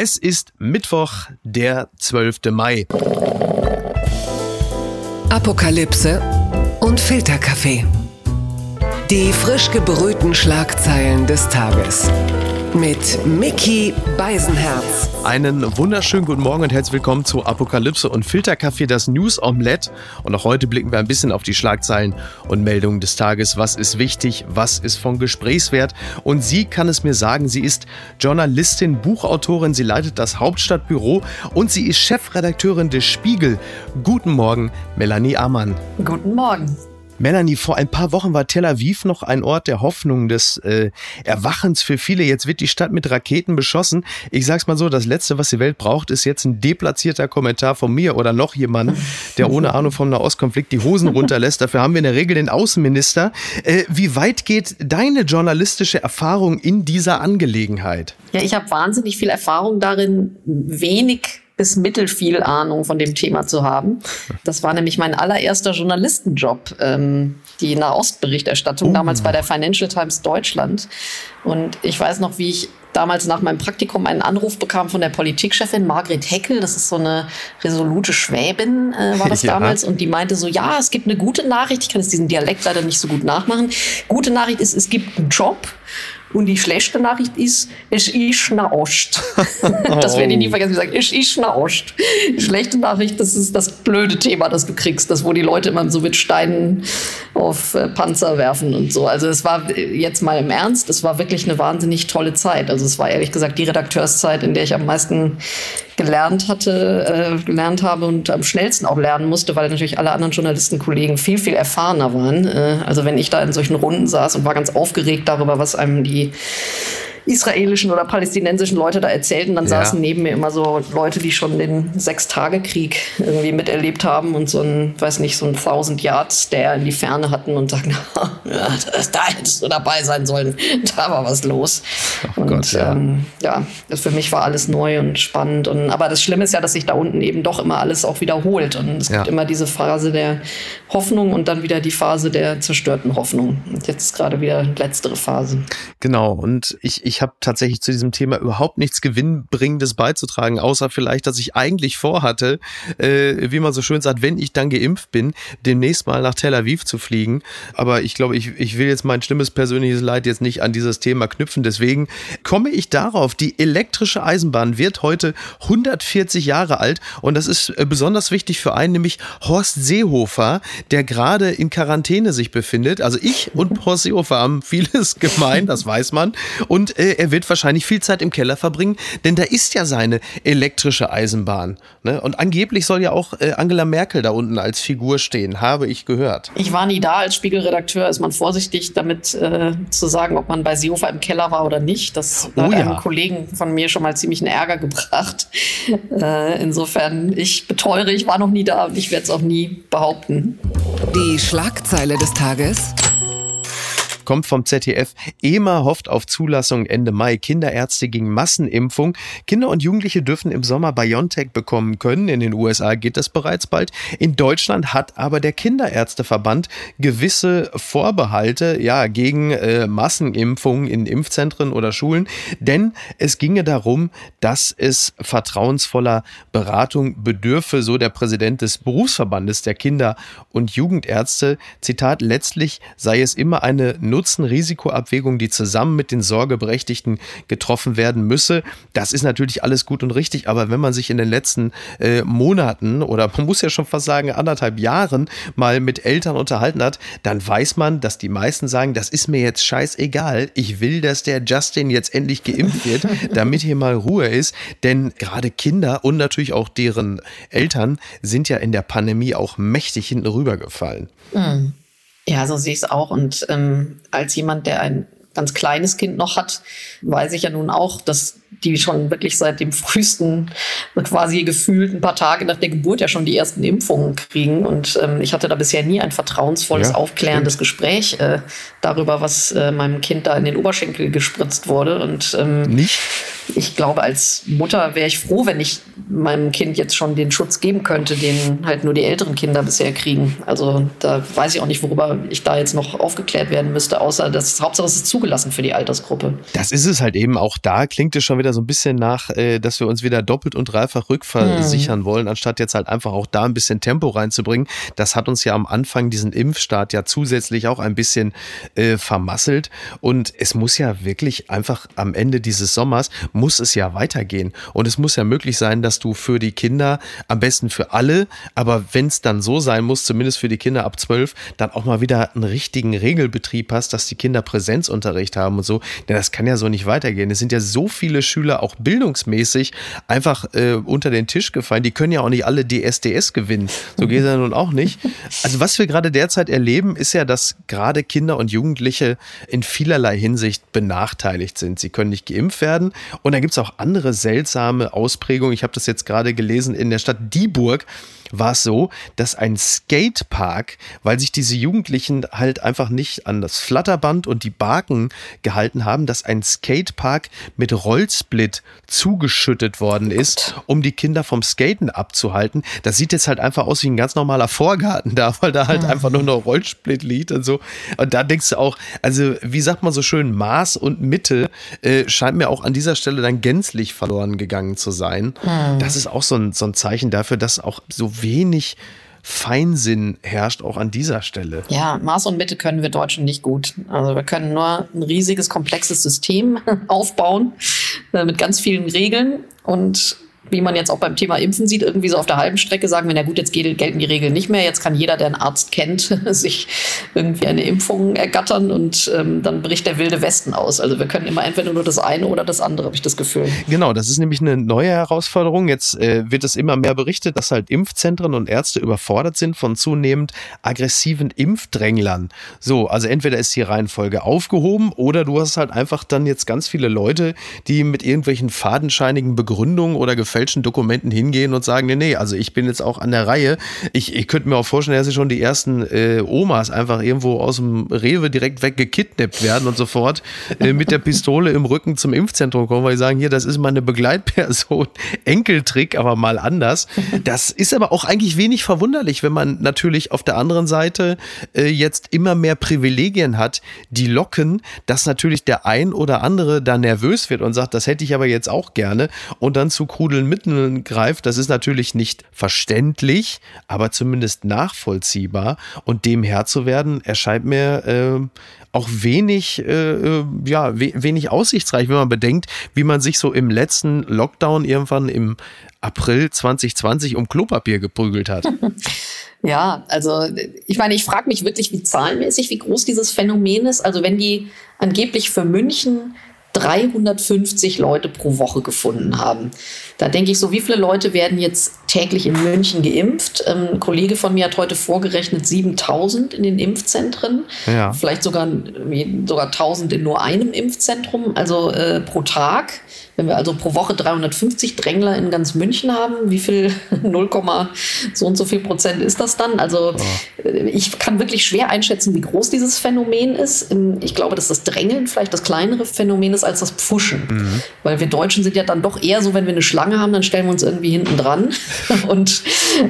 Es ist Mittwoch, der 12. Mai. Apokalypse und Filterkaffee. Die frisch gebrühten Schlagzeilen des Tages. Mit Mickey Beisenherz. Einen wunderschönen guten Morgen und herzlich willkommen zu Apokalypse und Filterkaffee, das News Omelette. Und auch heute blicken wir ein bisschen auf die Schlagzeilen und Meldungen des Tages. Was ist wichtig? Was ist von Gesprächswert? Und sie kann es mir sagen. Sie ist Journalistin, Buchautorin. Sie leitet das Hauptstadtbüro und sie ist Chefredakteurin des Spiegel. Guten Morgen, Melanie Amann. Guten Morgen. Melanie, vor ein paar Wochen war Tel Aviv noch ein Ort der Hoffnung, des äh, Erwachens für viele. Jetzt wird die Stadt mit Raketen beschossen. Ich sag's mal so, das Letzte, was die Welt braucht, ist jetzt ein deplatzierter Kommentar von mir oder noch jemand, der ohne Ahnung vom Nahostkonflikt die Hosen runterlässt. Dafür haben wir in der Regel den Außenminister. Äh, wie weit geht deine journalistische Erfahrung in dieser Angelegenheit? Ja, ich habe wahnsinnig viel Erfahrung darin, wenig bis mittel viel Ahnung von dem Thema zu haben. Das war nämlich mein allererster Journalistenjob, ähm, die Nahostberichterstattung, oh. damals bei der Financial Times Deutschland. Und ich weiß noch, wie ich damals nach meinem Praktikum einen Anruf bekam von der Politikchefin Margret Heckel. Das ist so eine resolute Schwäbin, äh, war das ja. damals. Und die meinte so, ja, es gibt eine gute Nachricht. Ich kann jetzt diesen Dialekt leider nicht so gut nachmachen. Gute Nachricht ist, es gibt einen Job. Und die schlechte Nachricht ist, es ist nach Ost. das werde ich nie vergessen. Ich sage, es ist nach Ost. Die schlechte Nachricht, das ist das blöde Thema, das du kriegst, das wo die Leute immer so mit Steinen auf äh, Panzer werfen und so. Also es war jetzt mal im Ernst, es war wirklich eine wahnsinnig tolle Zeit. Also es war ehrlich gesagt die Redakteurszeit, in der ich am meisten gelernt hatte, äh, gelernt habe und am schnellsten auch lernen musste, weil natürlich alle anderen Journalistenkollegen viel, viel erfahrener waren. Äh, also wenn ich da in solchen Runden saß und war ganz aufgeregt darüber, was einem die irgendwie israelischen oder palästinensischen Leute da erzählten, dann ja. saßen neben mir immer so Leute, die schon den Sechstagekrieg irgendwie miterlebt haben und so ein, weiß nicht, so ein Thousand Yards Stare in die Ferne hatten und sagten, ja, da hättest du dabei sein sollen, da war was los. Oh und Gott, ja. Ähm, ja, für mich war alles neu und spannend. Und, aber das Schlimme ist ja, dass sich da unten eben doch immer alles auch wiederholt und es ja. gibt immer diese Phase der Hoffnung und dann wieder die Phase der zerstörten Hoffnung. Und jetzt ist gerade wieder letztere Phase. Genau, und ich, ich habe tatsächlich zu diesem Thema überhaupt nichts Gewinnbringendes beizutragen, außer vielleicht, dass ich eigentlich vorhatte, äh, wie man so schön sagt, wenn ich dann geimpft bin, demnächst mal nach Tel Aviv zu fliegen. Aber ich glaube, ich, ich will jetzt mein schlimmes persönliches Leid jetzt nicht an dieses Thema knüpfen. Deswegen komme ich darauf, die elektrische Eisenbahn wird heute 140 Jahre alt und das ist äh, besonders wichtig für einen, nämlich Horst Seehofer, der gerade in Quarantäne sich befindet. Also ich und Horst Seehofer haben vieles gemein, das weiß man. Und äh, er wird wahrscheinlich viel Zeit im Keller verbringen, denn da ist ja seine elektrische Eisenbahn. Ne? Und angeblich soll ja auch äh, Angela Merkel da unten als Figur stehen, habe ich gehört. Ich war nie da als Spiegelredakteur, ist man vorsichtig damit äh, zu sagen, ob man bei Seehofer im Keller war oder nicht. Das oh, hat ja. einem Kollegen von mir schon mal ziemlich einen Ärger gebracht. Äh, insofern, ich beteure, ich war noch nie da und ich werde es auch nie behaupten. Die Schlagzeile des Tages kommt vom ZDF. EMA hofft auf Zulassung Ende Mai. Kinderärzte gegen Massenimpfung. Kinder und Jugendliche dürfen im Sommer BioNTech bekommen können. In den USA geht das bereits bald. In Deutschland hat aber der Kinderärzteverband gewisse Vorbehalte ja, gegen äh, Massenimpfungen in Impfzentren oder Schulen. Denn es ginge darum, dass es vertrauensvoller Beratung bedürfe, so der Präsident des Berufsverbandes der Kinder- und Jugendärzte. Zitat, letztlich sei es immer eine Nutzen-Risikoabwägung, die zusammen mit den Sorgeberechtigten getroffen werden müsse. Das ist natürlich alles gut und richtig, aber wenn man sich in den letzten äh, Monaten oder man muss ja schon fast sagen anderthalb Jahren mal mit Eltern unterhalten hat, dann weiß man, dass die meisten sagen, das ist mir jetzt scheißegal. Ich will, dass der Justin jetzt endlich geimpft wird, damit hier mal Ruhe ist. Denn gerade Kinder und natürlich auch deren Eltern sind ja in der Pandemie auch mächtig hinten rübergefallen. Mhm. Ja, so sehe ich es auch. Und ähm, als jemand, der ein ganz kleines Kind noch hat, weiß ich ja nun auch, dass die schon wirklich seit dem frühesten, quasi gefühlt ein paar Tage nach der Geburt ja schon die ersten Impfungen kriegen. Und ähm, ich hatte da bisher nie ein vertrauensvolles, ja, aufklärendes stimmt. Gespräch äh, darüber, was äh, meinem Kind da in den Oberschenkel gespritzt wurde. Und ähm, nicht? ich glaube, als Mutter wäre ich froh, wenn ich meinem Kind jetzt schon den Schutz geben könnte, den halt nur die älteren Kinder bisher kriegen. Also da weiß ich auch nicht, worüber ich da jetzt noch aufgeklärt werden müsste, außer dass Hauptsache es ist zugelassen für die Altersgruppe. Das ist es halt eben. Auch da klingt es schon schon wieder so ein bisschen nach, äh, dass wir uns wieder doppelt und dreifach rückversichern mhm. wollen, anstatt jetzt halt einfach auch da ein bisschen Tempo reinzubringen. Das hat uns ja am Anfang diesen Impfstart ja zusätzlich auch ein bisschen äh, vermasselt. Und es muss ja wirklich einfach am Ende dieses Sommers, muss es ja weitergehen. Und es muss ja möglich sein, dass du für die Kinder, am besten für alle, aber wenn es dann so sein muss, zumindest für die Kinder ab zwölf, dann auch mal wieder einen richtigen Regelbetrieb hast, dass die Kinder Präsenzunterricht haben und so. Denn das kann ja so nicht weitergehen. Es sind ja so viele Schüler auch bildungsmäßig einfach äh, unter den Tisch gefallen. Die können ja auch nicht alle DSDS gewinnen. So geht es ja nun auch nicht. Also was wir gerade derzeit erleben, ist ja, dass gerade Kinder und Jugendliche in vielerlei Hinsicht benachteiligt sind. Sie können nicht geimpft werden. Und da gibt es auch andere seltsame Ausprägungen. Ich habe das jetzt gerade gelesen in der Stadt Dieburg war es so, dass ein Skatepark, weil sich diese Jugendlichen halt einfach nicht an das Flatterband und die Baken gehalten haben, dass ein Skatepark mit Rollsplit zugeschüttet worden ist, um die Kinder vom Skaten abzuhalten. Das sieht jetzt halt einfach aus wie ein ganz normaler Vorgarten da, weil da halt mhm. einfach nur noch Rollsplit liegt und so. Und da denkst du auch, also wie sagt man so schön, Maß und Mitte äh, scheint mir auch an dieser Stelle dann gänzlich verloren gegangen zu sein. Mhm. Das ist auch so ein, so ein Zeichen dafür, dass auch so wenig Feinsinn herrscht auch an dieser Stelle. Ja, Maß und Mitte können wir Deutschen nicht gut. Also wir können nur ein riesiges, komplexes System aufbauen äh, mit ganz vielen Regeln und wie man jetzt auch beim Thema Impfen sieht, irgendwie so auf der halben Strecke sagen wir, na gut, jetzt gelten die Regeln nicht mehr. Jetzt kann jeder, der einen Arzt kennt, sich irgendwie eine Impfung ergattern und ähm, dann bricht der wilde Westen aus. Also wir können immer entweder nur das eine oder das andere, habe ich das Gefühl. Genau, das ist nämlich eine neue Herausforderung. Jetzt äh, wird es immer mehr berichtet, dass halt Impfzentren und Ärzte überfordert sind von zunehmend aggressiven Impfdränglern. So, also entweder ist die Reihenfolge aufgehoben oder du hast halt einfach dann jetzt ganz viele Leute, die mit irgendwelchen fadenscheinigen Begründungen oder Gefälligkeiten gefälschten Dokumenten hingehen und sagen, nee, nee, also ich bin jetzt auch an der Reihe. Ich, ich könnte mir auch vorstellen, dass schon die ersten äh, Omas einfach irgendwo aus dem Rewe direkt weggekidnappt werden und sofort äh, mit der Pistole im Rücken zum Impfzentrum kommen, weil sie sagen, hier, das ist meine Begleitperson. Enkeltrick, aber mal anders. Das ist aber auch eigentlich wenig verwunderlich, wenn man natürlich auf der anderen Seite äh, jetzt immer mehr Privilegien hat, die locken, dass natürlich der ein oder andere da nervös wird und sagt, das hätte ich aber jetzt auch gerne und dann zu krudeln Mitteln greift, das ist natürlich nicht verständlich, aber zumindest nachvollziehbar. Und dem Herr zu werden, erscheint mir äh, auch wenig, äh, äh ja, we wenig aussichtsreich, wenn man bedenkt, wie man sich so im letzten Lockdown irgendwann im April 2020 um Klopapier geprügelt hat. Ja, also ich meine, ich frage mich wirklich, wie zahlenmäßig, wie groß dieses Phänomen ist. Also wenn die angeblich für München 350 Leute pro Woche gefunden haben. Da denke ich so, wie viele Leute werden jetzt täglich in München geimpft? Ähm, ein Kollege von mir hat heute vorgerechnet 7000 in den Impfzentren. Ja. Vielleicht sogar, sogar 1000 in nur einem Impfzentrum, also äh, pro Tag. Wenn wir also pro Woche 350 Drängler in ganz München haben, wie viel 0, so und so viel Prozent ist das dann? Also oh. ich kann wirklich schwer einschätzen, wie groß dieses Phänomen ist. Ähm, ich glaube, dass das Drängeln vielleicht das kleinere Phänomen ist als das Pfuschen. Mhm. Weil wir Deutschen sind ja dann doch eher so, wenn wir eine Schlange haben, dann stellen wir uns irgendwie hinten dran und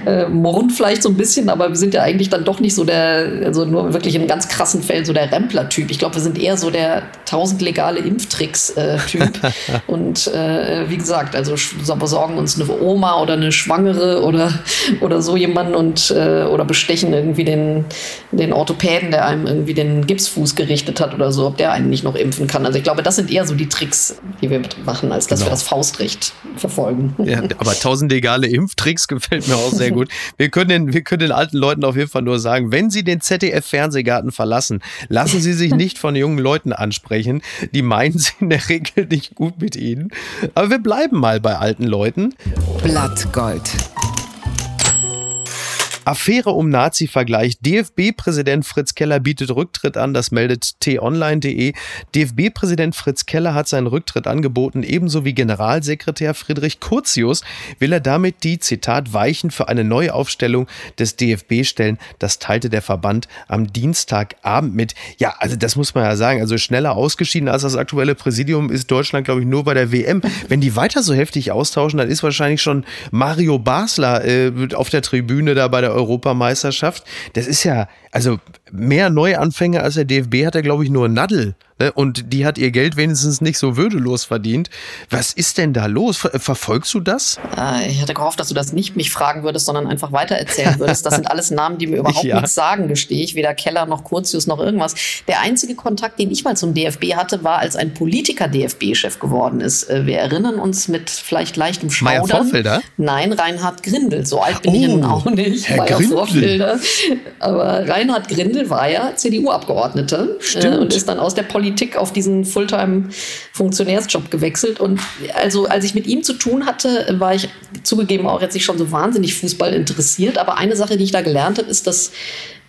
äh, murren vielleicht so ein bisschen, aber wir sind ja eigentlich dann doch nicht so der, also nur wirklich in ganz krassen Fällen so der Rempler-Typ. Ich glaube, wir sind eher so der tausend legale Impftricks-Typ. Äh, und äh, wie gesagt, also besorgen uns eine Oma oder eine Schwangere oder, oder so jemanden und äh, oder bestechen irgendwie den, den Orthopäden, der einem irgendwie den Gipsfuß gerichtet hat oder so, ob der einen nicht noch impfen kann. Also ich glaube, das sind eher so die Tricks, die wir machen, als dass genau. wir das Faustrecht verfolgen. Ja, aber tausend legale Impftricks gefällt mir auch sehr gut. Wir können, den, wir können den alten Leuten auf jeden Fall nur sagen, wenn sie den ZDF-Fernsehgarten verlassen, lassen sie sich nicht von jungen Leuten ansprechen. Die meinen sie in der Regel nicht gut mit ihnen. Aber wir bleiben mal bei alten Leuten. Blattgold. Affäre um Nazi-Vergleich. DFB-Präsident Fritz Keller bietet Rücktritt an. Das meldet t-online.de. DFB-Präsident Fritz Keller hat seinen Rücktritt angeboten. Ebenso wie Generalsekretär Friedrich Curtius will er damit die, Zitat, Weichen für eine Neuaufstellung des DFB stellen. Das teilte der Verband am Dienstagabend mit. Ja, also das muss man ja sagen. Also schneller ausgeschieden als das aktuelle Präsidium ist Deutschland, glaube ich, nur bei der WM. Wenn die weiter so heftig austauschen, dann ist wahrscheinlich schon Mario Basler äh, auf der Tribüne da bei der Europameisterschaft. Das ist ja, also mehr Neuanfänger als der DFB hat er, glaube ich, nur Nadel. Ne? Und die hat ihr Geld wenigstens nicht so würdelos verdient. Was ist denn da los? Ver verfolgst du das? Äh, ich hatte gehofft, dass du das nicht mich fragen würdest, sondern einfach weitererzählen würdest. Das sind alles Namen, die mir überhaupt ja. nichts sagen, gestehe ich. Weder Keller noch Kurzius noch irgendwas. Der einzige Kontakt, den ich mal zum DFB hatte, war, als ein Politiker DFB-Chef geworden ist. Äh, wir erinnern uns mit vielleicht leichtem Schaudern. Meier Vorfelder? Nein, Reinhard Grindel. So alt bin oh, ich nun auch nicht. Herr Meier Vorfelder. Aber Reinhard Grindel war ja CDU-Abgeordneter äh, und ist dann aus der Politik Politik auf diesen Fulltime-Funktionärsjob gewechselt. Und also, als ich mit ihm zu tun hatte, war ich zugegeben auch jetzt nicht schon so wahnsinnig Fußball interessiert. Aber eine Sache, die ich da gelernt habe, ist, dass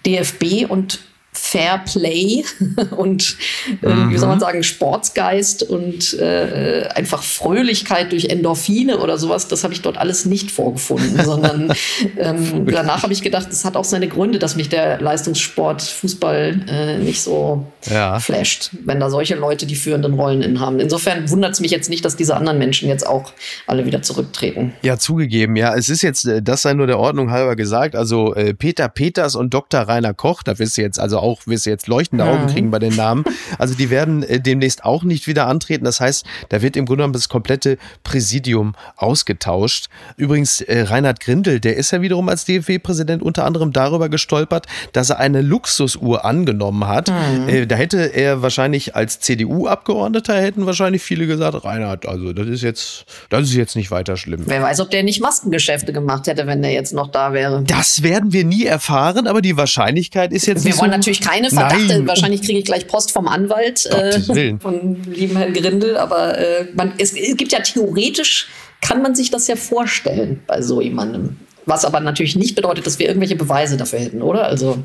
DFB und Fair Play und äh, mhm. wie soll man mhm. sagen, Sportsgeist und äh, einfach Fröhlichkeit durch Endorphine oder sowas, das habe ich dort alles nicht vorgefunden, sondern ähm, danach habe ich gedacht, das hat auch seine Gründe, dass mich der Leistungssport Fußball äh, nicht so ja. flasht, wenn da solche Leute die führenden Rollen inhaben. Insofern wundert es mich jetzt nicht, dass diese anderen Menschen jetzt auch alle wieder zurücktreten. Ja, zugegeben, ja, es ist jetzt, äh, das sei nur der Ordnung halber gesagt, also äh, Peter Peters und Dr. Rainer Koch, da wisst ihr jetzt also auch, wirst du jetzt leuchtende Augen kriegen bei den Namen. Also die werden äh, demnächst auch nicht wieder antreten. Das heißt, da wird im Grunde genommen das komplette Präsidium ausgetauscht. Übrigens, äh, Reinhard Grindel, der ist ja wiederum als DFW-Präsident unter anderem darüber gestolpert, dass er eine Luxusuhr angenommen hat. Mhm. Äh, da hätte er wahrscheinlich als CDU-Abgeordneter hätten wahrscheinlich viele gesagt, Reinhard, also das ist jetzt, das ist jetzt nicht weiter schlimm. Wer weiß, ob der nicht Maskengeschäfte gemacht hätte, wenn der jetzt noch da wäre. Das werden wir nie erfahren, aber die Wahrscheinlichkeit ist jetzt. Wir wollen so natürlich keine Verdachte. Nein. Wahrscheinlich kriege ich gleich Post vom Anwalt äh, von lieben Herrn Grindel, aber äh, man, es, es gibt ja theoretisch kann man sich das ja vorstellen bei so jemandem. Was aber natürlich nicht bedeutet, dass wir irgendwelche Beweise dafür hätten, oder? Also,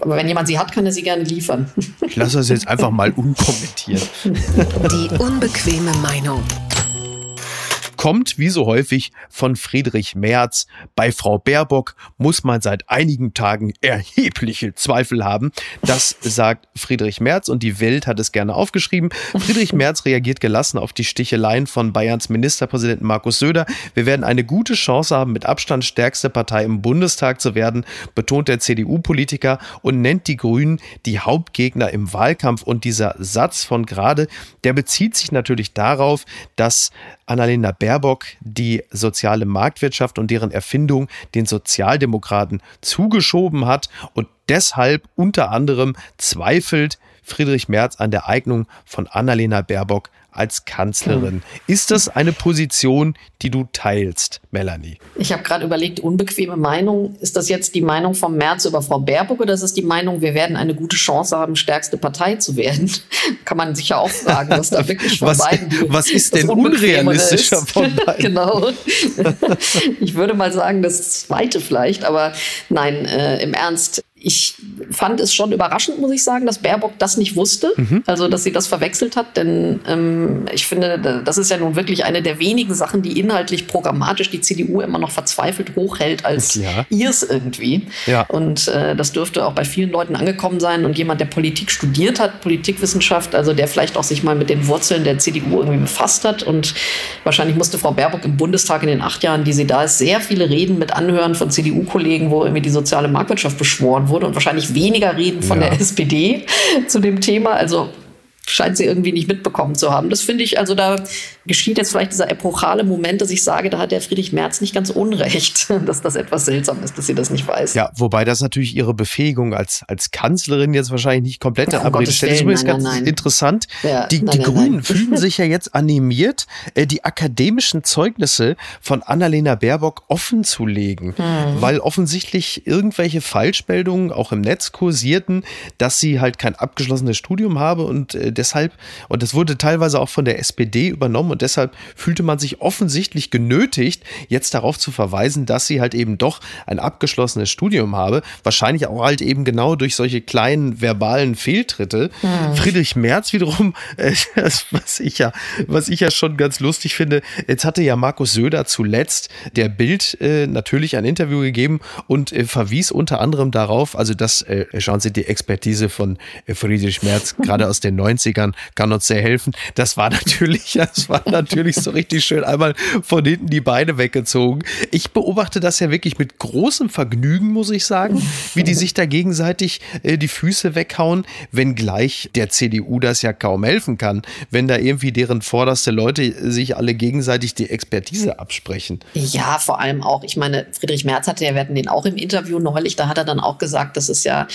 aber wenn jemand sie hat, kann er sie gerne liefern. Ich lasse das jetzt einfach mal unkommentiert. Die unbequeme Meinung kommt wie so häufig von Friedrich Merz. Bei Frau Baerbock muss man seit einigen Tagen erhebliche Zweifel haben. Das sagt Friedrich Merz und die Welt hat es gerne aufgeschrieben. Friedrich Merz reagiert gelassen auf die Sticheleien von Bayerns Ministerpräsidenten Markus Söder. Wir werden eine gute Chance haben, mit Abstand stärkste Partei im Bundestag zu werden, betont der CDU-Politiker und nennt die Grünen die Hauptgegner im Wahlkampf. Und dieser Satz von gerade, der bezieht sich natürlich darauf, dass Annalena Baerbock die soziale Marktwirtschaft und deren Erfindung den Sozialdemokraten zugeschoben hat und deshalb unter anderem zweifelt Friedrich Merz an der Eignung von Annalena Baerbock als Kanzlerin. Ist das eine Position, die du teilst, Melanie? Ich habe gerade überlegt, unbequeme Meinung. Ist das jetzt die Meinung vom März über Frau Baerbock oder ist es die Meinung, wir werden eine gute Chance haben, stärkste Partei zu werden? Kann man sich ja auch fragen, was da wirklich von was, beiden die, Was ist denn unrealistischer ist. von beiden? genau. Ich würde mal sagen, das zweite vielleicht, aber nein, äh, im Ernst ich fand es schon überraschend, muss ich sagen, dass Baerbock das nicht wusste, mhm. also dass sie das verwechselt hat, denn ähm, ich finde, das ist ja nun wirklich eine der wenigen Sachen, die inhaltlich programmatisch die CDU immer noch verzweifelt hochhält als ja. ihrs irgendwie. Ja. Und äh, das dürfte auch bei vielen Leuten angekommen sein und jemand, der Politik studiert hat, Politikwissenschaft, also der vielleicht auch sich mal mit den Wurzeln der CDU irgendwie befasst hat und wahrscheinlich musste Frau Baerbock im Bundestag in den acht Jahren, die sie da ist, sehr viele Reden mit anhören von CDU-Kollegen, wo irgendwie die soziale Marktwirtschaft beschworen wurde und wahrscheinlich weniger reden von ja. der SPD zu dem Thema. Also scheint sie irgendwie nicht mitbekommen zu haben. Das finde ich, also da geschieht jetzt vielleicht dieser epochale Moment, dass ich sage, da hat der Friedrich Merz nicht ganz unrecht, dass das etwas seltsam ist, dass sie das nicht weiß. Ja, wobei das natürlich ihre Befähigung als, als Kanzlerin jetzt wahrscheinlich nicht komplett ja, abrede stellt. Das ist übrigens ganz nein. interessant. Ja, die, nein, die Grünen fühlen sich ja jetzt animiert, äh, die akademischen Zeugnisse von Annalena Baerbock offen zu legen, hm. weil offensichtlich irgendwelche Falschmeldungen auch im Netz kursierten, dass sie halt kein abgeschlossenes Studium habe und äh, deshalb, und das wurde teilweise auch von der SPD übernommen und deshalb fühlte man sich offensichtlich genötigt, jetzt darauf zu verweisen, dass sie halt eben doch ein abgeschlossenes Studium habe. Wahrscheinlich auch halt eben genau durch solche kleinen verbalen Fehltritte. Hm. Friedrich Merz wiederum, äh, was ich ja, was ich ja schon ganz lustig finde, jetzt hatte ja Markus Söder zuletzt der Bild äh, natürlich ein Interview gegeben und äh, verwies unter anderem darauf, also das, äh, schauen Sie die Expertise von äh, Friedrich Merz gerade aus den 90 90ern kann uns sehr helfen. Das war natürlich, das war natürlich so richtig schön einmal von hinten die Beine weggezogen. Ich beobachte das ja wirklich mit großem Vergnügen, muss ich sagen, wie die sich da gegenseitig äh, die Füße weghauen, wenngleich der CDU das ja kaum helfen kann, wenn da irgendwie deren vorderste Leute sich alle gegenseitig die Expertise absprechen. Ja, vor allem auch, ich meine, Friedrich Merz hatte ja, wir hatten den auch im Interview neulich, da hat er dann auch gesagt, dass es ja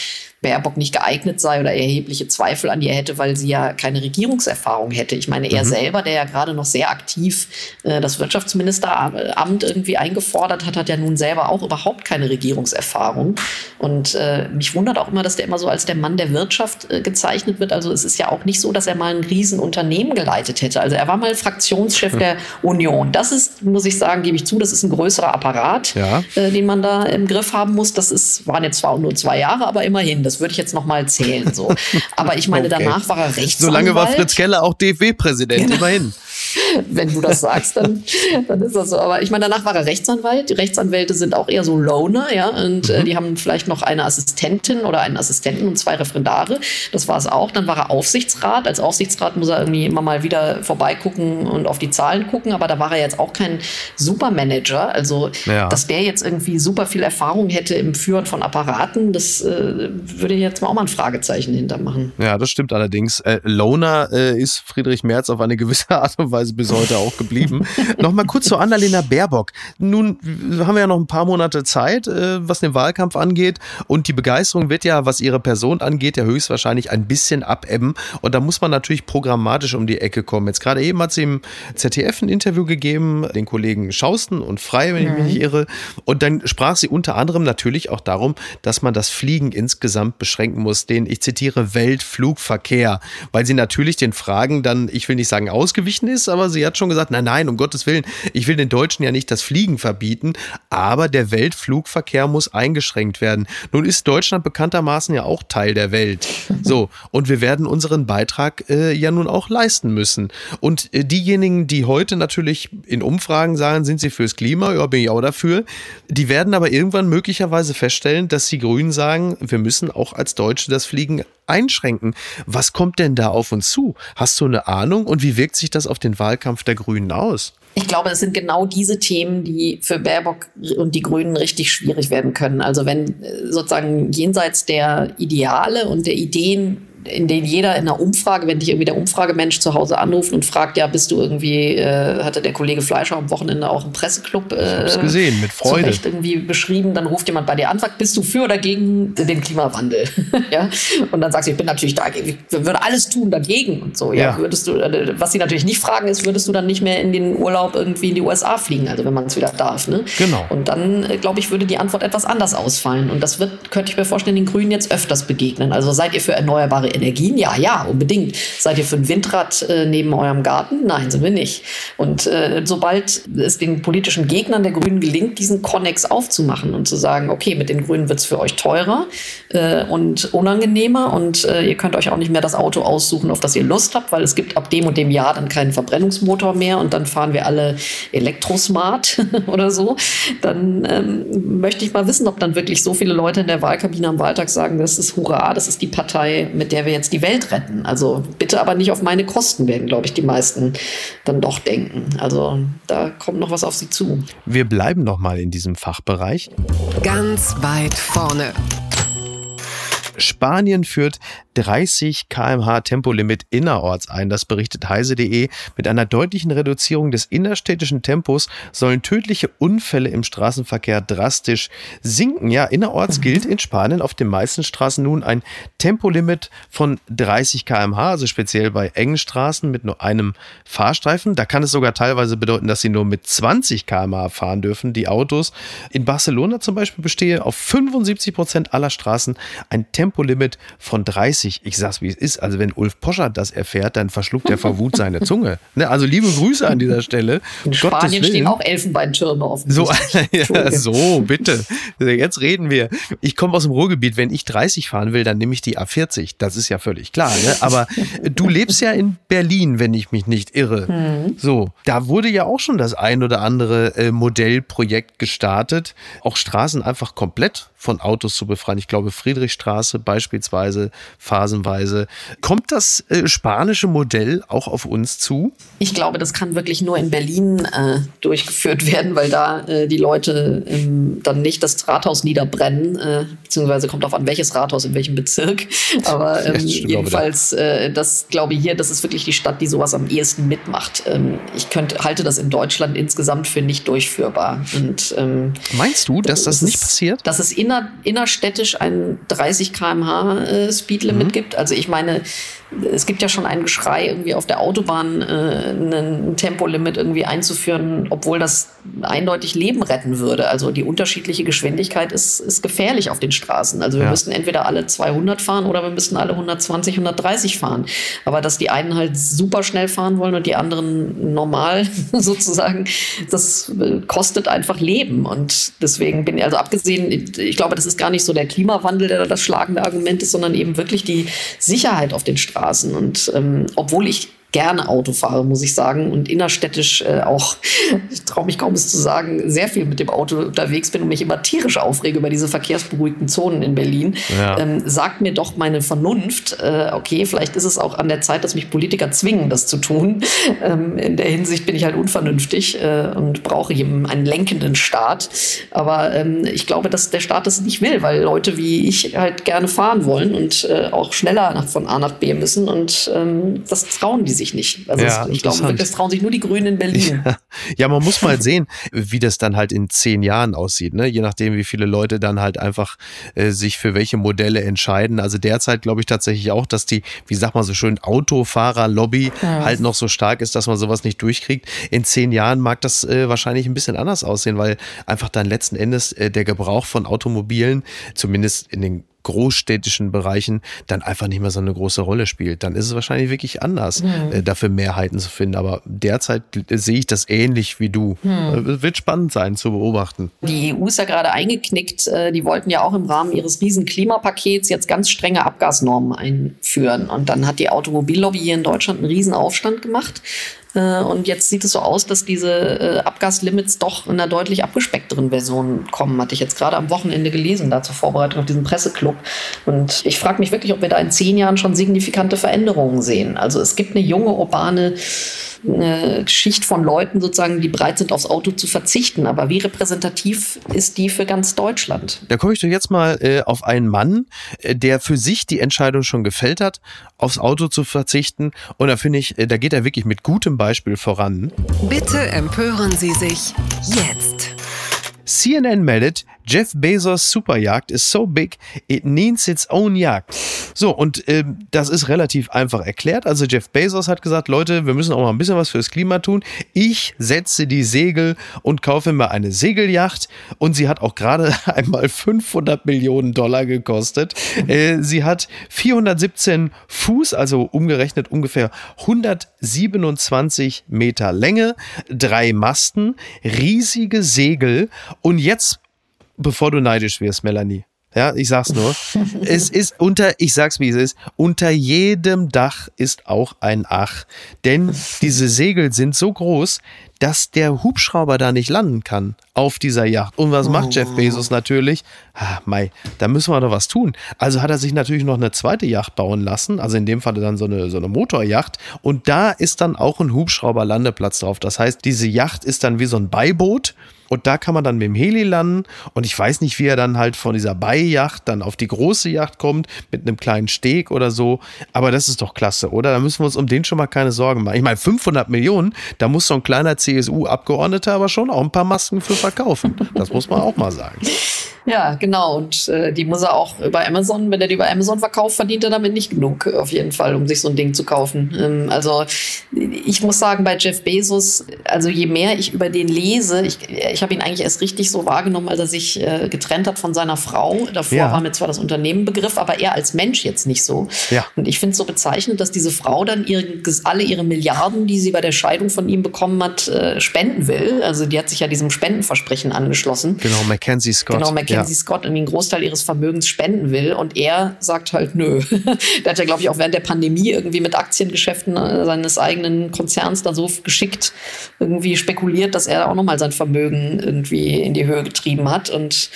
Baerbock nicht geeignet sei oder erhebliche Zweifel an ihr hätte, weil sie ja keine Regierungserfahrung hätte. Ich meine, er mhm. selber, der ja gerade noch sehr aktiv äh, das Wirtschaftsministeramt irgendwie eingefordert hat, hat ja nun selber auch überhaupt keine Regierungserfahrung. Und äh, mich wundert auch immer, dass der immer so als der Mann der Wirtschaft äh, gezeichnet wird. Also es ist ja auch nicht so, dass er mal ein Riesenunternehmen geleitet hätte. Also er war mal Fraktionschef mhm. der Union. Das ist, muss ich sagen, gebe ich zu, das ist ein größerer Apparat, ja. äh, den man da im Griff haben muss. Das ist, waren jetzt zwar nur zwei Jahre, aber immerhin. Das würde ich jetzt noch mal zählen. So. Aber ich meine, okay. danach war er Rechtsanwalt. Solange war Fritz Keller auch DFW-Präsident, genau. immerhin. Wenn du das sagst, dann, dann ist das so. Aber ich meine, danach war er Rechtsanwalt. Die Rechtsanwälte sind auch eher so Loner, ja. Und äh, mhm. die haben vielleicht noch eine Assistentin oder einen Assistenten und zwei Referendare. Das war es auch. Dann war er Aufsichtsrat. Als Aufsichtsrat muss er irgendwie immer mal wieder vorbeigucken und auf die Zahlen gucken. Aber da war er jetzt auch kein Supermanager. Also, ja. dass der jetzt irgendwie super viel Erfahrung hätte im Führen von Apparaten, das äh, würde ich jetzt mal auch mal ein Fragezeichen hintermachen. Ja, das stimmt allerdings. Äh, Loner äh, ist Friedrich Merz auf eine gewisse Art und Weise bis heute auch geblieben. Nochmal kurz zu Annalena Baerbock. Nun haben wir ja noch ein paar Monate Zeit, äh, was den Wahlkampf angeht. Und die Begeisterung wird ja, was ihre Person angeht, ja höchstwahrscheinlich ein bisschen abebben. Und da muss man natürlich programmatisch um die Ecke kommen. Jetzt gerade eben hat sie im ZDF ein Interview gegeben, den Kollegen Schausten und Frei, wenn ich mich nicht mhm. irre. Und dann sprach sie unter anderem natürlich auch darum, dass man das Fliegen insgesamt beschränken muss, den, ich zitiere, Weltflugverkehr, weil sie natürlich den Fragen dann, ich will nicht sagen ausgewichen ist, aber sie hat schon gesagt, nein, nein, um Gottes Willen, ich will den Deutschen ja nicht das Fliegen verbieten, aber der Weltflugverkehr muss eingeschränkt werden. Nun ist Deutschland bekanntermaßen ja auch Teil der Welt. So, und wir werden unseren Beitrag äh, ja nun auch leisten müssen. Und äh, diejenigen, die heute natürlich in Umfragen sagen, sind sie fürs Klima, ja, bin ich auch dafür, die werden aber irgendwann möglicherweise feststellen, dass die Grünen sagen, wir müssen auch als Deutsche das Fliegen einschränken. Was kommt denn da auf uns zu? Hast du eine Ahnung und wie wirkt sich das auf den Wahlkampf der Grünen aus? Ich glaube, es sind genau diese Themen, die für Baerbock und die Grünen richtig schwierig werden können. Also wenn äh, sozusagen jenseits der Ideale und der Ideen in denen jeder in einer Umfrage, wenn dich irgendwie der Umfragemensch zu Hause anruft und fragt, ja, bist du irgendwie, äh, hatte der Kollege Fleischer am Wochenende auch einen Presseclub äh, gesehen, mit Freude. irgendwie beschrieben, dann ruft jemand bei dir an, sagt, bist du für oder gegen den Klimawandel? ja? Und dann sagst du, ich bin natürlich dagegen, ich würde alles tun dagegen und so. Ja, ja. würdest du, äh, was sie natürlich nicht fragen ist, würdest du dann nicht mehr in den Urlaub irgendwie in die USA fliegen, also wenn man es wieder darf. Ne? Genau. Und dann, äh, glaube ich, würde die Antwort etwas anders ausfallen. Und das wird, könnte ich mir vorstellen, den Grünen jetzt öfters begegnen. Also seid ihr für erneuerbare Energien? Ja, ja, unbedingt. Seid ihr für ein Windrad äh, neben eurem Garten? Nein, sind wir nicht. Und äh, sobald es den politischen Gegnern der Grünen gelingt, diesen Konnex aufzumachen und zu sagen, okay, mit den Grünen wird es für euch teurer äh, und unangenehmer und äh, ihr könnt euch auch nicht mehr das Auto aussuchen, auf das ihr Lust habt, weil es gibt ab dem und dem Jahr dann keinen Verbrennungsmotor mehr und dann fahren wir alle Elektrosmart oder so, dann ähm, möchte ich mal wissen, ob dann wirklich so viele Leute in der Wahlkabine am Wahltag sagen, das ist Hurra, das ist die Partei, mit der wir jetzt die Welt retten. Also bitte aber nicht auf meine Kosten, werden, glaube ich, die meisten dann doch denken. Also da kommt noch was auf sie zu. Wir bleiben noch mal in diesem Fachbereich. Ganz weit vorne. Spanien führt 30 kmh Tempolimit innerorts ein. Das berichtet heise.de. Mit einer deutlichen Reduzierung des innerstädtischen Tempos sollen tödliche Unfälle im Straßenverkehr drastisch sinken. Ja, innerorts mhm. gilt in Spanien auf den meisten Straßen nun ein Tempolimit von 30 kmh, also speziell bei engen Straßen mit nur einem Fahrstreifen. Da kann es sogar teilweise bedeuten, dass sie nur mit 20 kmh fahren dürfen, die Autos. In Barcelona zum Beispiel bestehe auf 75 Prozent aller Straßen ein Tempolimit von 30 30. Ich sag's, wie es ist. Also, wenn Ulf Poschert das erfährt, dann verschluckt er vor Wut seine Zunge. Ne? Also, liebe Grüße an dieser Stelle. In Spanien stehen auch Elfenbeintürme auf so, ja, so, bitte. Jetzt reden wir. Ich komme aus dem Ruhrgebiet. Wenn ich 30 fahren will, dann nehme ich die A40. Das ist ja völlig klar. Ne? Aber du lebst ja in Berlin, wenn ich mich nicht irre. Hm. So, da wurde ja auch schon das ein oder andere äh, Modellprojekt gestartet. Auch Straßen einfach komplett von Autos zu befreien. Ich glaube, Friedrichstraße beispielsweise phasenweise. Kommt das äh, spanische Modell auch auf uns zu? Ich glaube, das kann wirklich nur in Berlin äh, durchgeführt werden, weil da äh, die Leute ähm, dann nicht das Rathaus niederbrennen, äh, beziehungsweise kommt auf an, welches Rathaus in welchem Bezirk. Aber ähm, jedenfalls, äh, das glaube ich hier, das ist wirklich die Stadt, die sowas am ehesten mitmacht. Ähm, ich könnte, halte das in Deutschland insgesamt für nicht durchführbar. Und, ähm, Meinst du, dass das, das nicht passiert? Dass es inner, innerstädtisch ein 30 km/h Speedlimit mhm. gibt. Also ich meine, es gibt ja schon ein Geschrei, irgendwie auf der Autobahn äh, ein Tempolimit irgendwie einzuführen, obwohl das eindeutig Leben retten würde. Also die unterschiedliche Geschwindigkeit ist, ist gefährlich auf den Straßen. Also wir ja. müssten entweder alle 200 fahren oder wir müssten alle 120, 130 fahren. Aber dass die einen halt super schnell fahren wollen und die anderen normal sozusagen, das äh, kostet einfach Leben. Und deswegen bin ich, also abgesehen, ich glaube, das ist gar nicht so der Klimawandel, der da das schlagende Argument ist, sondern eben wirklich die Sicherheit auf den Straßen. Straßen. Und ähm, obwohl ich gerne Auto fahre, muss ich sagen. Und innerstädtisch äh, auch, ich traue mich kaum es zu sagen, sehr viel mit dem Auto unterwegs bin und mich immer tierisch aufrege über diese verkehrsberuhigten Zonen in Berlin, ja. ähm, sagt mir doch meine Vernunft, äh, okay, vielleicht ist es auch an der Zeit, dass mich Politiker zwingen, das zu tun. Ähm, in der Hinsicht bin ich halt unvernünftig äh, und brauche eben einen lenkenden Staat. Aber ähm, ich glaube, dass der Staat das nicht will, weil Leute wie ich halt gerne fahren wollen und äh, auch schneller nach, von A nach B müssen. Und ähm, das trauen die sich sich nicht. Also ja, ich glaube, das trauen sich nur die Grünen in Berlin. Ja. ja, man muss mal sehen, wie das dann halt in zehn Jahren aussieht, ne? je nachdem, wie viele Leute dann halt einfach äh, sich für welche Modelle entscheiden. Also derzeit glaube ich tatsächlich auch, dass die, wie sagt man so schön, Autofahrerlobby ja. halt noch so stark ist, dass man sowas nicht durchkriegt. In zehn Jahren mag das äh, wahrscheinlich ein bisschen anders aussehen, weil einfach dann letzten Endes äh, der Gebrauch von Automobilen, zumindest in den großstädtischen Bereichen dann einfach nicht mehr so eine große Rolle spielt. Dann ist es wahrscheinlich wirklich anders, mhm. äh, dafür Mehrheiten zu finden. Aber derzeit sehe ich das ähnlich wie du. Mhm. Wird spannend sein zu beobachten. Die EU ist ja gerade eingeknickt. Äh, die wollten ja auch im Rahmen ihres riesen Klimapakets jetzt ganz strenge Abgasnormen einführen. Und dann hat die Automobillobby hier in Deutschland einen riesen Aufstand gemacht. Äh, und jetzt sieht es so aus, dass diese äh, Abgaslimits doch in einer deutlich abgespeckteren Version kommen. Hatte ich jetzt gerade am Wochenende gelesen, da zur Vorbereitung auf diesen Presseclub. Und ich frage mich wirklich, ob wir da in zehn Jahren schon signifikante Veränderungen sehen. Also es gibt eine junge, urbane eine Schicht von Leuten sozusagen, die bereit sind, aufs Auto zu verzichten. Aber wie repräsentativ ist die für ganz Deutschland? Da komme ich doch jetzt mal äh, auf einen Mann, äh, der für sich die Entscheidung schon gefällt hat, aufs Auto zu verzichten. Und da finde ich, äh, da geht er wirklich mit gutem Beispiel voran. Bitte empören Sie sich jetzt. CNN meldet, Jeff Bezos Superjagd is so big, it needs its own Jagd. So, und äh, das ist relativ einfach erklärt. Also Jeff Bezos hat gesagt, Leute, wir müssen auch mal ein bisschen was fürs Klima tun. Ich setze die Segel und kaufe mir eine Segeljacht. Und sie hat auch gerade einmal 500 Millionen Dollar gekostet. Äh, sie hat 417 Fuß, also umgerechnet ungefähr 127 Meter Länge, drei Masten, riesige Segel. Und jetzt bevor du neidisch wirst, Melanie. Ja, ich sag's nur. es ist unter, ich sag's wie es ist, unter jedem Dach ist auch ein Ach. Denn diese Segel sind so groß, dass der Hubschrauber da nicht landen kann auf dieser Yacht. Und was macht Jeff oh. Bezos natürlich? Ah, Mai, da müssen wir doch was tun. Also hat er sich natürlich noch eine zweite Yacht bauen lassen, also in dem Fall dann so eine, so eine Motorjacht. Und da ist dann auch ein Hubschrauberlandeplatz drauf. Das heißt, diese Yacht ist dann wie so ein Beiboot und da kann man dann mit dem Heli landen. Und ich weiß nicht, wie er dann halt von dieser Beijacht dann auf die große Yacht kommt, mit einem kleinen Steg oder so. Aber das ist doch klasse, oder? Da müssen wir uns um den schon mal keine Sorgen machen. Ich meine, 500 Millionen, da muss so ein kleiner CSU-Abgeordneter aber schon auch ein paar Masken für verkaufen. Das muss man auch mal sagen. Ja, genau. Und äh, die muss er auch über Amazon, wenn er die über Amazon verkauft, verdient er damit nicht genug, auf jeden Fall, um sich so ein Ding zu kaufen. Ähm, also ich muss sagen, bei Jeff Bezos, also je mehr ich über den lese, ich, ich habe ihn eigentlich erst richtig so wahrgenommen, als er sich äh, getrennt hat von seiner Frau. Davor ja. war mir zwar das Unternehmen Begriff, aber er als Mensch jetzt nicht so. Ja. Und ich finde es so bezeichnend, dass diese Frau dann ihre, alle ihre Milliarden, die sie bei der Scheidung von ihm bekommen hat, äh, spenden will. Also die hat sich ja diesem Spendenversprechen angeschlossen. Genau, Mackenzie Scott. Genau, Mackenzie ja. Scott irgendwie einen Großteil ihres Vermögens spenden will und er sagt halt nö. der hat ja, glaube ich, auch während der Pandemie irgendwie mit Aktiengeschäften äh, seines eigenen Konzerns da so geschickt irgendwie spekuliert, dass er auch nochmal sein Vermögen irgendwie in die Höhe getrieben hat. Und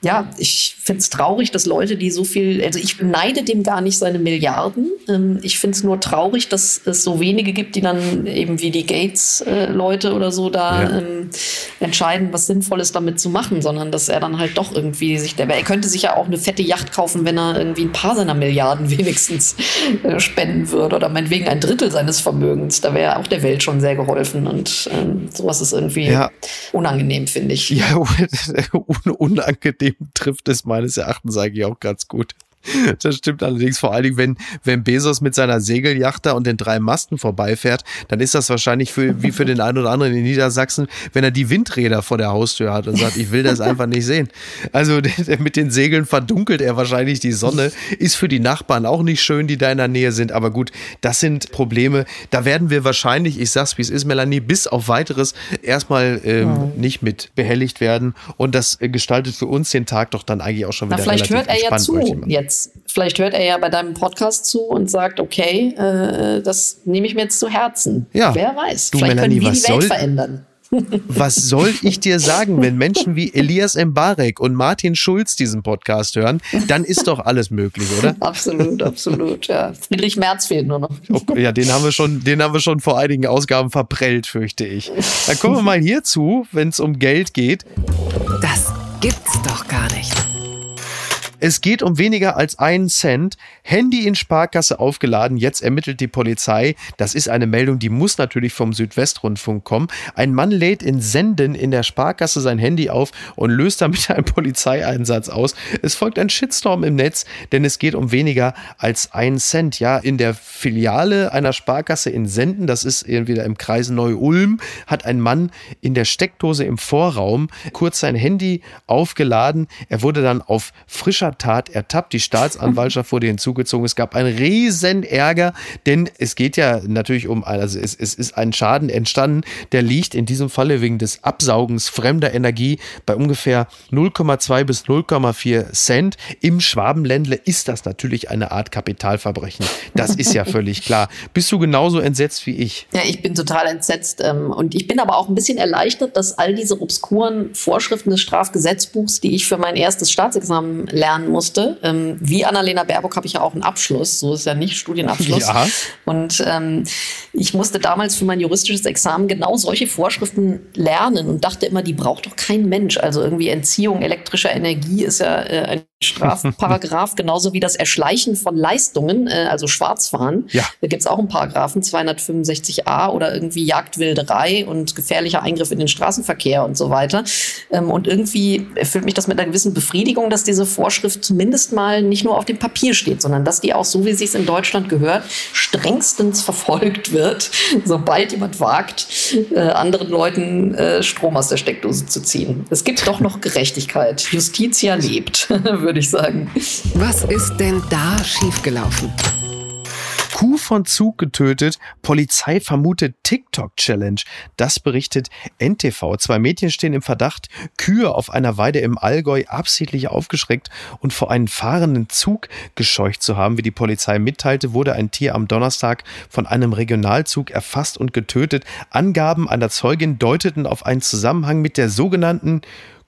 ja, ich finde es traurig, dass Leute, die so viel, also ich beneide dem gar nicht seine Milliarden. Ähm, ich finde es nur traurig, dass es so wenige gibt, die dann eben wie die Gates-Leute äh, oder so da ja. ähm, entscheiden, was sinnvoll ist, damit zu machen, sondern dass er dann halt doch irgendwie sich, der, er könnte sich ja auch eine fette Yacht kaufen, wenn er irgendwie ein paar seiner Milliarden wenigstens äh, spenden würde oder meinetwegen ein Drittel seines Vermögens. Da wäre auch der Welt schon sehr geholfen und ähm, sowas ist irgendwie ja. unangenehm, finde ich. Ja, unangenehm trifft es meines Erachtens eigentlich auch ganz gut. Das stimmt allerdings vor allen Dingen, wenn, wenn Bezos mit seiner Segelyacht da und den drei Masten vorbeifährt, dann ist das wahrscheinlich für, wie für den einen oder anderen in Niedersachsen, wenn er die Windräder vor der Haustür hat und sagt, ich will das einfach nicht sehen. Also mit den Segeln verdunkelt er wahrscheinlich die Sonne, ist für die Nachbarn auch nicht schön, die da in der Nähe sind. Aber gut, das sind Probleme. Da werden wir wahrscheinlich, ich sag's wie es ist, Melanie, bis auf weiteres erstmal ähm, mhm. nicht mit behelligt werden. Und das gestaltet für uns den Tag doch dann eigentlich auch schon wieder Na, vielleicht hört er ja zu jetzt Vielleicht hört er ja bei deinem Podcast zu und sagt, okay, äh, das nehme ich mir jetzt zu Herzen. Ja. Wer weiß. Du, Vielleicht Melanie, können wir die Welt soll, verändern. Was soll ich dir sagen, wenn Menschen wie Elias Mbarek und Martin Schulz diesen Podcast hören, dann ist doch alles möglich, oder? Absolut, absolut, ja. Friedrich Merz fehlt nur noch. Oh, ja, den haben wir schon, den haben wir schon vor einigen Ausgaben verprellt, fürchte ich. Dann kommen wir mal hierzu, wenn es um Geld geht. Das gibt's doch gar nicht. Es geht um weniger als einen Cent. Handy in Sparkasse aufgeladen. Jetzt ermittelt die Polizei. Das ist eine Meldung, die muss natürlich vom Südwestrundfunk kommen. Ein Mann lädt in Senden in der Sparkasse sein Handy auf und löst damit einen Polizeieinsatz aus. Es folgt ein Shitstorm im Netz, denn es geht um weniger als einen Cent. Ja, in der Filiale einer Sparkasse in Senden, das ist entweder im Kreis Neu-Ulm, hat ein Mann in der Steckdose im Vorraum kurz sein Handy aufgeladen. Er wurde dann auf frischer Tat ertappt. Die Staatsanwaltschaft wurde hinzugezogen. Es gab einen riesen Ärger, denn es geht ja natürlich um, also es, es ist ein Schaden entstanden, der liegt in diesem Falle wegen des Absaugens fremder Energie bei ungefähr 0,2 bis 0,4 Cent. Im Schwabenländle ist das natürlich eine Art Kapitalverbrechen. Das ist ja völlig klar. Bist du genauso entsetzt wie ich? Ja, ich bin total entsetzt. Ähm, und ich bin aber auch ein bisschen erleichtert, dass all diese obskuren Vorschriften des Strafgesetzbuchs, die ich für mein erstes Staatsexamen lerne, lernen musste. Ähm, wie Annalena Baerbock habe ich ja auch einen Abschluss, so ist ja nicht Studienabschluss. Ja. Und ähm, ich musste damals für mein juristisches Examen genau solche Vorschriften lernen und dachte immer, die braucht doch kein Mensch. Also irgendwie Entziehung elektrischer Energie ist ja äh, ein Strafparagraph, genauso wie das Erschleichen von Leistungen, äh, also Schwarzfahren. Ja. Da gibt es auch einen Paragraphen 265a oder irgendwie Jagdwilderei und gefährlicher Eingriff in den Straßenverkehr und so weiter. Ähm, und irgendwie erfüllt mich das mit einer gewissen Befriedigung, dass diese Vorschrift zumindest mal nicht nur auf dem Papier steht, sondern dass die auch so, wie sie es in Deutschland gehört, strengstens verfolgt wird, sobald jemand wagt, äh, anderen Leuten äh, Strom aus der Steckdose zu ziehen. Es gibt doch noch Gerechtigkeit. Justitia lebt. würde ich sagen. Was ist denn da schiefgelaufen? Kuh von Zug getötet, Polizei vermutet TikTok-Challenge. Das berichtet NTV. Zwei Mädchen stehen im Verdacht, Kühe auf einer Weide im Allgäu absichtlich aufgeschreckt und vor einen fahrenden Zug gescheucht zu haben. Wie die Polizei mitteilte, wurde ein Tier am Donnerstag von einem Regionalzug erfasst und getötet. Angaben einer Zeugin deuteten auf einen Zusammenhang mit der sogenannten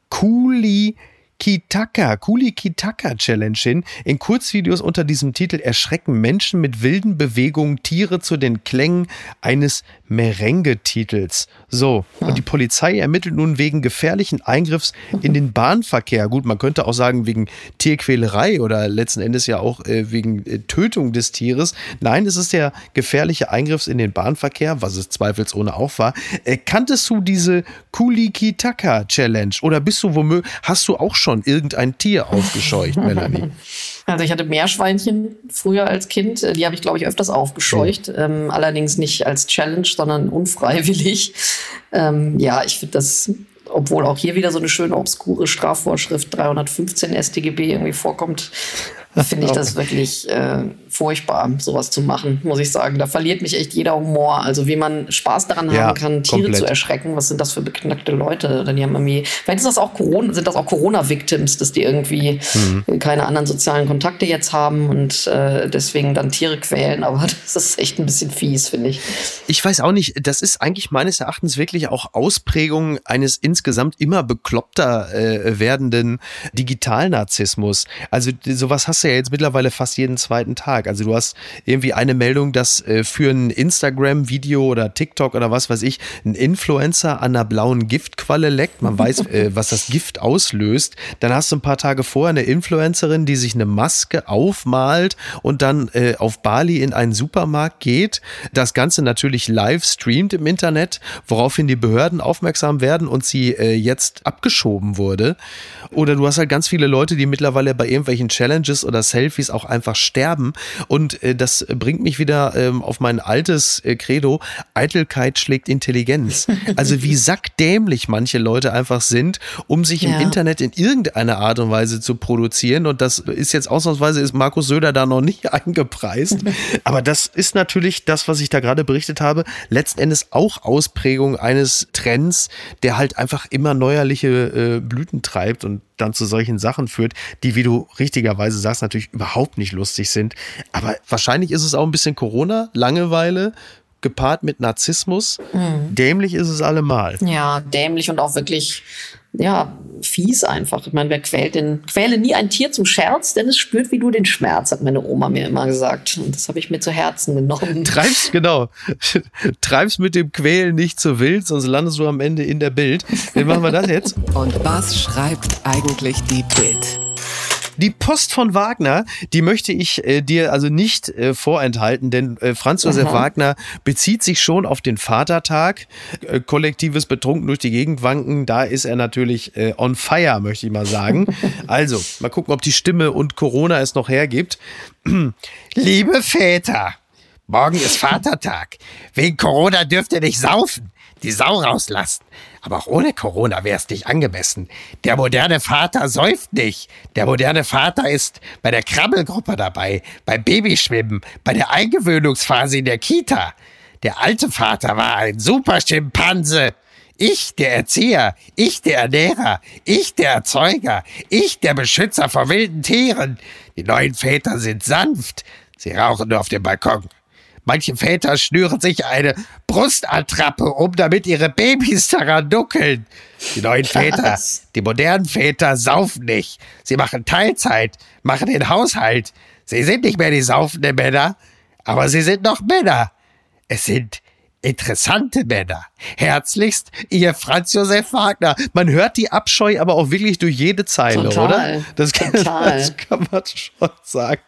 Kuli Kitaka, Kuli Kitaka Challenge hin. In Kurzvideos unter diesem Titel erschrecken Menschen mit wilden Bewegungen Tiere zu den Klängen eines Merengue-Titels. So, und die Polizei ermittelt nun wegen gefährlichen Eingriffs in den Bahnverkehr. Gut, man könnte auch sagen wegen Tierquälerei oder letzten Endes ja auch äh, wegen äh, Tötung des Tieres. Nein, es ist der gefährliche Eingriff in den Bahnverkehr, was es zweifelsohne auch war. Äh, kanntest du diese Kuli Kitaka Challenge oder bist du womöglich, hast du auch schon irgendein Tier aufgescheucht, Melanie? Also ich hatte Meerschweinchen früher als Kind. Die habe ich, glaube ich, öfters aufgescheucht. Oh. Ähm, allerdings nicht als Challenge, sondern unfreiwillig. Ähm, ja, ich finde das obwohl auch hier wieder so eine schöne obskure Strafvorschrift 315 StGB irgendwie vorkommt, finde ich das wirklich äh, furchtbar, sowas zu machen, muss ich sagen. Da verliert mich echt jeder Humor. Also wie man Spaß daran ja, haben kann, Tiere komplett. zu erschrecken. Was sind das für beknackte Leute? Dann die haben irgendwie, vielleicht ist das auch Corona, sind das auch Corona-Victims, dass die irgendwie mhm. keine anderen sozialen Kontakte jetzt haben und äh, deswegen dann Tiere quälen. Aber das ist echt ein bisschen fies, finde ich. Ich weiß auch nicht, das ist eigentlich meines Erachtens wirklich auch Ausprägung eines insgesamt immer bekloppter äh, werdenden Digitalnarzissmus. Also sowas hast du ja jetzt mittlerweile fast jeden zweiten Tag. Also du hast irgendwie eine Meldung, dass äh, für ein Instagram-Video oder TikTok oder was weiß ich, ein Influencer an einer blauen Giftqualle leckt. Man weiß, äh, was das Gift auslöst. Dann hast du ein paar Tage vorher eine Influencerin, die sich eine Maske aufmalt und dann äh, auf Bali in einen Supermarkt geht. Das Ganze natürlich live streamt im Internet, woraufhin die Behörden aufmerksam werden und sie äh, jetzt abgeschoben wurde. Oder du hast halt ganz viele Leute, die mittlerweile bei irgendwelchen Challenges oder Selfies auch einfach sterben. Und äh, das bringt mich wieder ähm, auf mein altes äh, Credo, Eitelkeit schlägt Intelligenz. Also wie sackdämlich manche Leute einfach sind, um sich ja. im Internet in irgendeiner Art und Weise zu produzieren. Und das ist jetzt ausnahmsweise, ist Markus Söder da noch nicht eingepreist. Aber das ist natürlich das, was ich da gerade berichtet habe, letzten Endes auch Ausprägung eines Trends, der halt einfach immer neuerliche äh, Blüten treibt und dann zu solchen Sachen führt, die, wie du richtigerweise sagst, natürlich überhaupt nicht lustig sind. Aber wahrscheinlich ist es auch ein bisschen Corona, Langeweile, gepaart mit Narzissmus. Mhm. Dämlich ist es allemal. Ja, dämlich und auch wirklich ja, fies einfach. Ich meine, wer quält denn, quäle nie ein Tier zum Scherz, denn es spürt wie du den Schmerz, hat meine Oma mir immer gesagt. Und das habe ich mir zu Herzen genommen. Treibst, genau. Treibst mit dem Quälen nicht zu wild, sonst landest du am Ende in der Bild. Wie machen wir das jetzt? Und was schreibt eigentlich die Bild? Die Post von Wagner, die möchte ich äh, dir also nicht äh, vorenthalten, denn äh, Franz Josef Aha. Wagner bezieht sich schon auf den Vatertag. Äh, kollektives Betrunken durch die Gegend wanken, da ist er natürlich äh, on fire, möchte ich mal sagen. also, mal gucken, ob die Stimme und Corona es noch hergibt. Liebe Väter, morgen ist Vatertag. Wegen Corona dürft ihr nicht saufen, die Sau rauslassen. Aber auch ohne Corona wäre es nicht angemessen. Der moderne Vater säuft nicht. Der moderne Vater ist bei der Krabbelgruppe dabei, beim Babyschwimmen, bei der Eingewöhnungsphase in der Kita. Der alte Vater war ein super Schimpanse. Ich, der Erzieher, ich, der Ernährer, ich, der Erzeuger, ich, der Beschützer vor wilden Tieren. Die neuen Väter sind sanft. Sie rauchen nur auf dem Balkon. Manche Väter schnüren sich eine Brustattrappe um, damit ihre Babys daran duckeln. Die neuen Väter, die modernen Väter saufen nicht. Sie machen Teilzeit, machen den Haushalt. Sie sind nicht mehr die saufenden Männer, aber sie sind noch Männer. Es sind interessante Männer. Herzlichst, ihr Franz Josef Wagner. Man hört die Abscheu aber auch wirklich durch jede Zeile, Total. oder? Das kann, Total. das kann man schon sagen.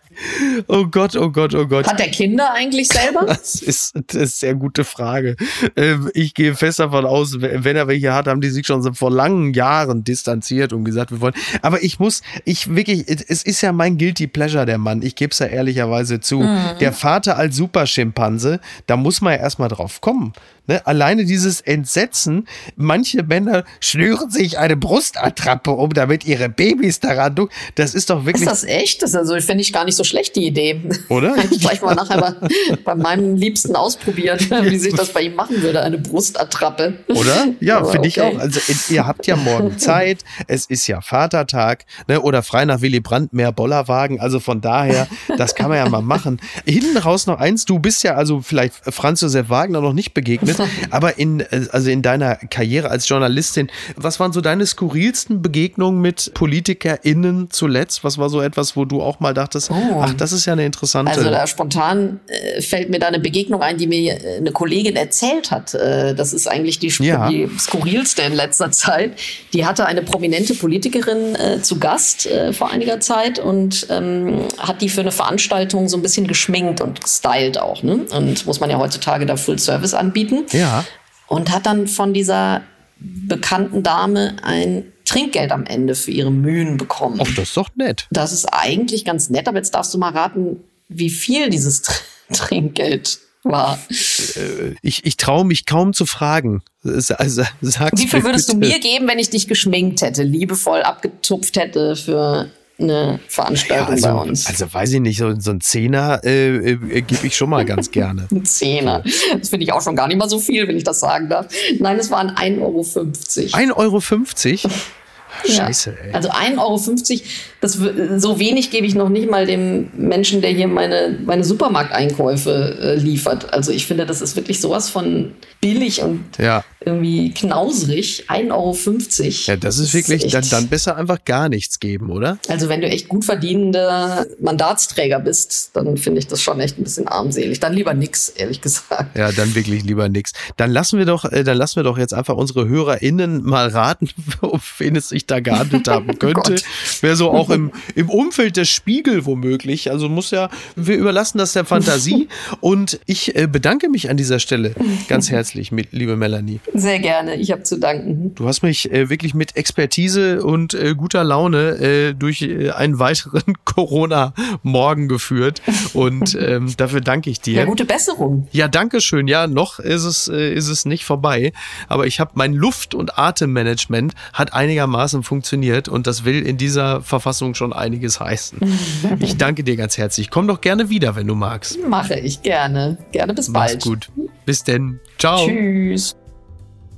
Oh Gott, oh Gott, oh Gott. Hat der Kinder eigentlich selber? Das ist, das ist eine sehr gute Frage. Ähm, ich gehe fest davon aus, wenn er welche hat, haben die sich schon vor langen Jahren distanziert und gesagt, wir wollen. Aber ich muss, ich wirklich, es ist ja mein Guilty Pleasure, der Mann. Ich gebe es ja ehrlicherweise zu. Mhm. Der Vater als Superschimpanse, da muss man ja erstmal drauf kommen. Ne? Alleine dieses Entsetzen, manche Männer schnüren sich eine Brustattrappe um, damit ihre Babys daran ducken. Das ist doch wirklich. Ist das echt? Das also, finde ich gar nicht so schlecht, die Idee. Oder? ich gleich mal nachher bei, bei meinem Liebsten ausprobieren, wie sich das bei ihm machen würde, eine Brustattrappe. Oder? Ja, finde okay. ich auch. Also ihr habt ja morgen Zeit, es ist ja Vatertag, ne? oder frei nach Willy Brandt mehr Bollerwagen. Also von daher, das kann man ja mal machen. Hinten raus noch eins, du bist ja also vielleicht Franz Josef Wagner noch nicht begegnet. Aber in, also in deiner Karriere als Journalistin, was waren so deine skurrilsten Begegnungen mit PolitikerInnen zuletzt? Was war so etwas, wo du auch mal dachtest, oh. Ach, das ist ja eine interessante. Also da spontan äh, fällt mir da eine Begegnung ein, die mir äh, eine Kollegin erzählt hat. Äh, das ist eigentlich die, ja. die, skurrilste in letzter Zeit. Die hatte eine prominente Politikerin äh, zu Gast äh, vor einiger Zeit und ähm, hat die für eine Veranstaltung so ein bisschen geschminkt und gestylt auch. Ne? Und muss man ja heutzutage da Full Service anbieten. Ja. Und hat dann von dieser bekannten Dame ein Trinkgeld am Ende für ihre Mühen bekommen. Ach, das ist doch nett. Das ist eigentlich ganz nett, aber jetzt darfst du mal raten, wie viel dieses Trinkgeld war. Äh, ich, ich traue mich kaum zu fragen. Also, wie viel würdest bitte. du mir geben, wenn ich dich geschminkt hätte, liebevoll abgetupft hätte für eine Veranstaltung ja, also, bei uns. Also weiß ich nicht, so, so ein Zehner äh, äh, gebe ich schon mal ganz gerne. ein Zehner. Das finde ich auch schon gar nicht mal so viel, wenn ich das sagen darf. Nein, es waren 1,50 Euro. 1,50 Euro? Scheiße, ey. Also 1,50 Euro, das, so wenig gebe ich noch nicht mal dem Menschen, der hier meine, meine Supermarkteinkäufe äh, liefert. Also ich finde, das ist wirklich sowas von billig und ja. Irgendwie knausrig. 1,50 Euro. Ja, das ist wirklich, ist dann, dann besser einfach gar nichts geben, oder? Also wenn du echt gut verdienender Mandatsträger bist, dann finde ich das schon echt ein bisschen armselig. Dann lieber nix, ehrlich gesagt. Ja, dann wirklich lieber nix. Dann lassen wir doch, äh, dann lassen wir doch jetzt einfach unsere HörerInnen mal raten, auf wen es sich da gehandelt haben oh könnte. Wäre so auch im, im Umfeld des Spiegel womöglich. Also muss ja, wir überlassen das der Fantasie. Und ich äh, bedanke mich an dieser Stelle ganz herzlich herzlich, liebe Melanie. Sehr gerne, ich habe zu danken. Du hast mich äh, wirklich mit Expertise und äh, guter Laune äh, durch äh, einen weiteren Corona-Morgen geführt und ähm, dafür danke ich dir. Ja, gute Besserung. Ja, danke schön. Ja, noch ist es, äh, ist es nicht vorbei, aber ich habe mein Luft- und Atemmanagement hat einigermaßen funktioniert und das will in dieser Verfassung schon einiges heißen. ich danke dir ganz herzlich. Komm doch gerne wieder, wenn du magst. Mache ich gerne. Gerne bis Mach's bald. gut. Bis denn. Ciao. Tschüss.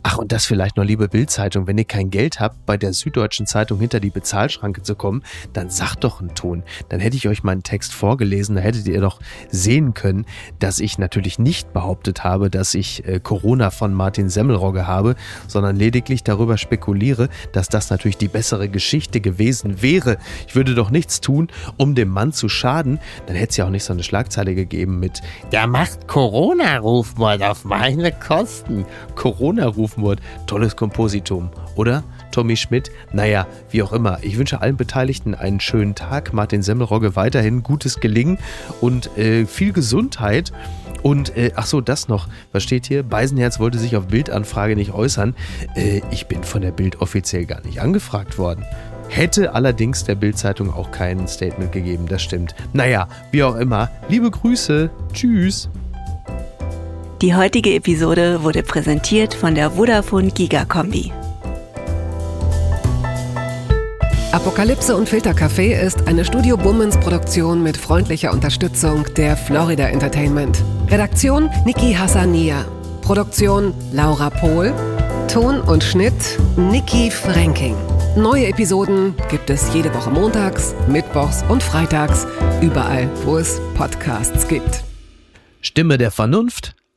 Ach, und das vielleicht noch, liebe Bildzeitung, wenn ihr kein Geld habt, bei der Süddeutschen Zeitung hinter die Bezahlschranke zu kommen, dann sagt doch einen Ton. Dann hätte ich euch meinen Text vorgelesen, da hättet ihr doch sehen können, dass ich natürlich nicht behauptet habe, dass ich äh, Corona von Martin Semmelrogge habe, sondern lediglich darüber spekuliere, dass das natürlich die bessere Geschichte gewesen wäre. Ich würde doch nichts tun, um dem Mann zu schaden. Dann hätte es ja auch nicht so eine Schlagzeile gegeben mit Der macht Corona-Rufmord auf meine Kosten. Corona-Rufmord gerufen. Tolles Kompositum, oder? Tommy Schmidt. Naja, wie auch immer. Ich wünsche allen Beteiligten einen schönen Tag. Martin Semmelrogge weiterhin gutes Gelingen und äh, viel Gesundheit. Und äh, ach so, das noch. Was steht hier? Beisenherz wollte sich auf Bildanfrage nicht äußern. Äh, ich bin von der Bild offiziell gar nicht angefragt worden. Hätte allerdings der Bildzeitung auch kein Statement gegeben, das stimmt. Naja, wie auch immer. Liebe Grüße. Tschüss. Die heutige Episode wurde präsentiert von der Vodafone Giga Kombi. Apokalypse und Filtercafé ist eine Studio Bummens Produktion mit freundlicher Unterstützung der Florida Entertainment. Redaktion Niki Hassania. Produktion Laura Pohl. Ton und Schnitt Niki Franking. Neue Episoden gibt es jede Woche montags, mittwochs und freitags, überall, wo es Podcasts gibt. Stimme der Vernunft